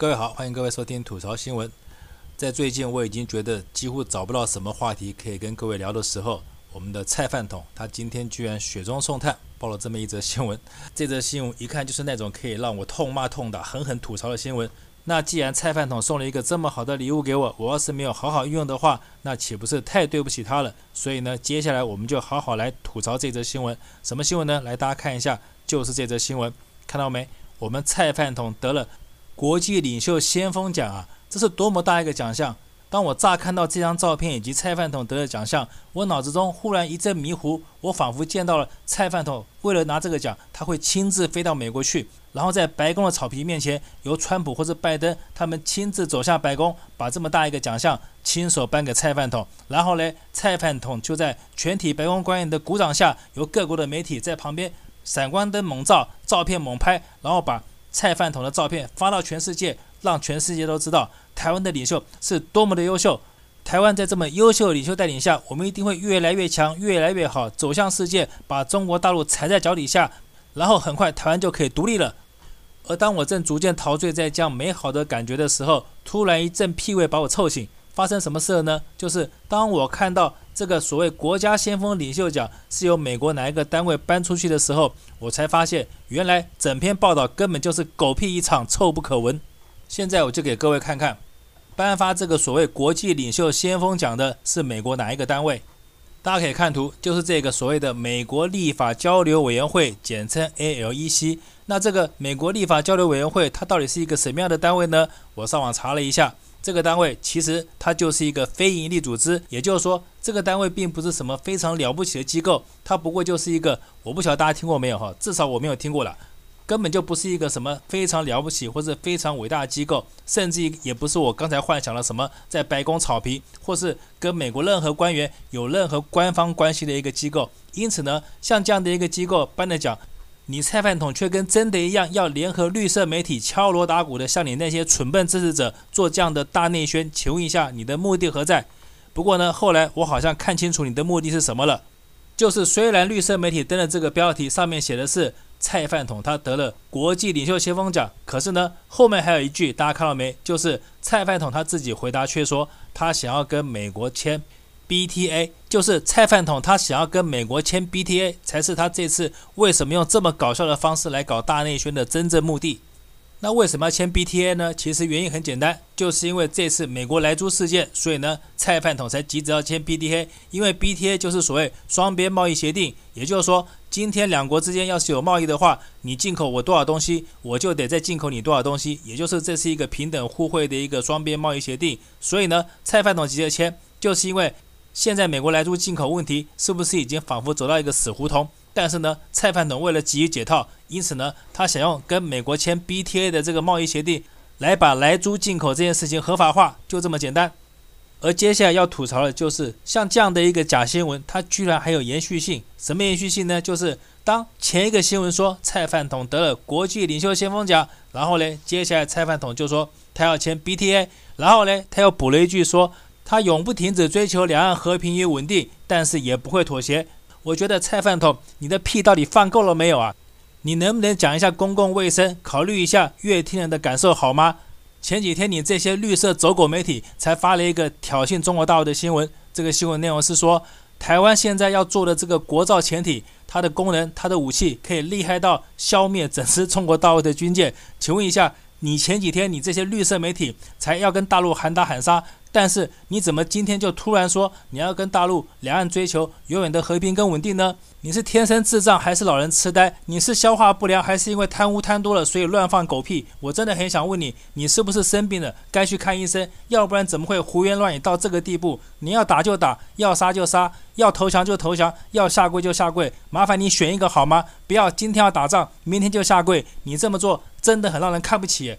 各位好，欢迎各位收听吐槽新闻。在最近我已经觉得几乎找不到什么话题可以跟各位聊的时候，我们的菜饭桶他今天居然雪中送炭，报了这么一则新闻。这则新闻一看就是那种可以让我痛骂痛打、狠狠吐槽的新闻。那既然菜饭桶送了一个这么好的礼物给我，我要是没有好好运用的话，那岂不是太对不起他了？所以呢，接下来我们就好好来吐槽这则新闻。什么新闻呢？来，大家看一下，就是这则新闻，看到没？我们菜饭桶得了国际领袖先锋奖啊！这是多么大一个奖项！当我乍看到这张照片以及蔡饭桶得的奖项，我脑子中忽然一阵迷糊，我仿佛见到了蔡饭桶为了拿这个奖，他会亲自飞到美国去，然后在白宫的草皮面前，由川普或者拜登他们亲自走下白宫，把这么大一个奖项亲手颁给蔡饭桶，然后呢，蔡饭桶就在全体白宫官员的鼓掌下，由各国的媒体在旁边闪光灯猛照，照片猛拍，然后把蔡饭桶的照片发到全世界。让全世界都知道台湾的领袖是多么的优秀。台湾在这么优秀的领袖带领下，我们一定会越来越强，越来越好，走向世界，把中国大陆踩在脚底下，然后很快台湾就可以独立了。而当我正逐渐陶醉在这样美好的感觉的时候，突然一阵屁味把我臭醒。发生什么事了呢？就是当我看到这个所谓国家先锋领袖奖是由美国哪一个单位颁出去的时候，我才发现原来整篇报道根本就是狗屁一场，臭不可闻。现在我就给各位看看，颁发这个所谓国际领袖先锋奖的是美国哪一个单位？大家可以看图，就是这个所谓的美国立法交流委员会，简称 ALEC。那这个美国立法交流委员会，它到底是一个什么样的单位呢？我上网查了一下，这个单位其实它就是一个非营利组织，也就是说，这个单位并不是什么非常了不起的机构，它不过就是一个，我不晓得大家听过没有哈，至少我没有听过了。根本就不是一个什么非常了不起或者非常伟大的机构，甚至也不是我刚才幻想的什么在白宫草坪或是跟美国任何官员有任何官方关系的一个机构。因此呢，像这样的一个机构颁的奖，你蔡饭桶却跟真的一样，要联合绿色媒体敲锣打鼓的向你那些蠢笨支持者做这样的大内宣，请问一下你的目的何在？不过呢，后来我好像看清楚你的目的是什么了，就是虽然绿色媒体登的这个标题上面写的是。蔡饭桶他得了国际领袖先锋奖，可是呢，后面还有一句，大家看到没？就是蔡饭桶他自己回答却说，他想要跟美国签 BTA，就是蔡饭桶他想要跟美国签 BTA，才是他这次为什么用这么搞笑的方式来搞大内宣的真正目的。那为什么要签 BTA 呢？其实原因很简单，就是因为这次美国莱猪事件，所以呢，蔡饭桶才急着要签 BTA。因为 BTA 就是所谓双边贸易协定，也就是说，今天两国之间要是有贸易的话，你进口我多少东西，我就得再进口你多少东西，也就是这是一个平等互惠的一个双边贸易协定。所以呢，蔡饭桶急着签，就是因为现在美国莱猪进口问题是不是已经仿佛走到一个死胡同？但是呢，蔡饭桶为了急于解套，因此呢，他想用跟美国签 BTA 的这个贸易协定，来把莱猪进口这件事情合法化，就这么简单。而接下来要吐槽的就是，像这样的一个假新闻，它居然还有延续性。什么延续性呢？就是当前一个新闻说蔡饭桶得了国际领袖先锋奖，然后呢，接下来蔡饭桶就说他要签 BTA，然后呢，他又补了一句说他永不停止追求两岸和平与稳定，但是也不会妥协。我觉得蔡饭桶，你的屁到底放够了没有啊？你能不能讲一下公共卫生，考虑一下阅听人的感受好吗？前几天你这些绿色走狗媒体才发了一个挑衅中国大陆的新闻，这个新闻内容是说，台湾现在要做的这个国造潜艇，它的功能、它的武器可以厉害到消灭整支中国大陆的军舰。请问一下，你前几天你这些绿色媒体才要跟大陆喊打喊杀？但是你怎么今天就突然说你要跟大陆两岸追求永远的和平跟稳定呢？你是天生智障还是老人痴呆？你是消化不良还是因为贪污贪多了所以乱放狗屁？我真的很想问你，你是不是生病了该去看医生？要不然怎么会胡言乱语到这个地步？你要打就打，要杀就杀，要投降就投降，要下跪就下跪，麻烦你选一个好吗？不要今天要打仗，明天就下跪，你这么做真的很让人看不起。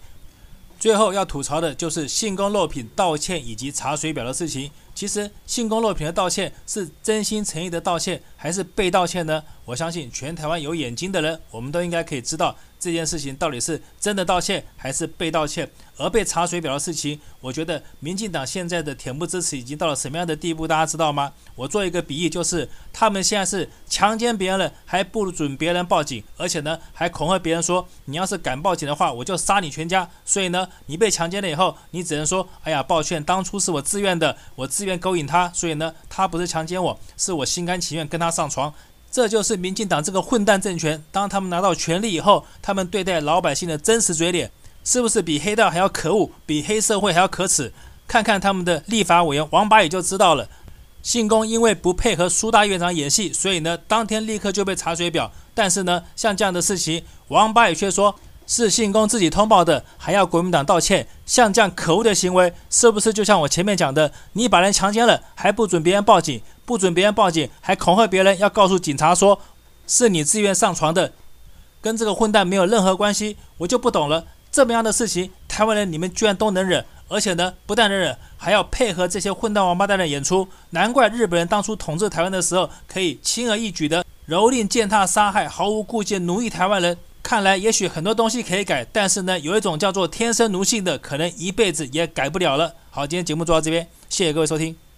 最后要吐槽的就是信丰肉品道歉以及查水表的事情。其实信丰肉品的道歉是真心诚意的道歉，还是被道歉呢？我相信全台湾有眼睛的人，我们都应该可以知道这件事情到底是真的道歉还是被道歉？而被查水表的事情，我觉得民进党现在的恬不知耻已经到了什么样的地步？大家知道吗？我做一个比喻，就是他们现在是强奸别人了，还不准别人报警，而且呢还恐吓别人说，你要是敢报警的话，我就杀你全家。所以呢，你被强奸了以后，你只能说，哎呀，抱歉，当初是我自愿的，我自愿勾引他，所以呢，他不是强奸我，是我心甘情愿跟他上床。这就是民进党这个混蛋政权，当他们拿到权力以后，他们对待老百姓的真实嘴脸，是不是比黑道还要可恶，比黑社会还要可耻？看看他们的立法委员王八也就知道了。信公因为不配合苏大院长演戏，所以呢，当天立刻就被查水表。但是呢，像这样的事情，王八也却说。是信公自己通报的，还要国民党道歉，像这样可恶的行为，是不是就像我前面讲的？你把人强奸了，还不准别人报警，不准别人报警，还恐吓别人要告诉警察说是你自愿上床的，跟这个混蛋没有任何关系，我就不懂了。这么样的事情，台湾人你们居然都能忍，而且呢，不但能忍，还要配合这些混蛋王八蛋的演出。难怪日本人当初统治台湾的时候，可以轻而易举的蹂躏、践踏、杀害，毫无顾忌奴役台湾人。看来，也许很多东西可以改，但是呢，有一种叫做天生奴性的，可能一辈子也改不了了。好，今天节目做到这边，谢谢各位收听。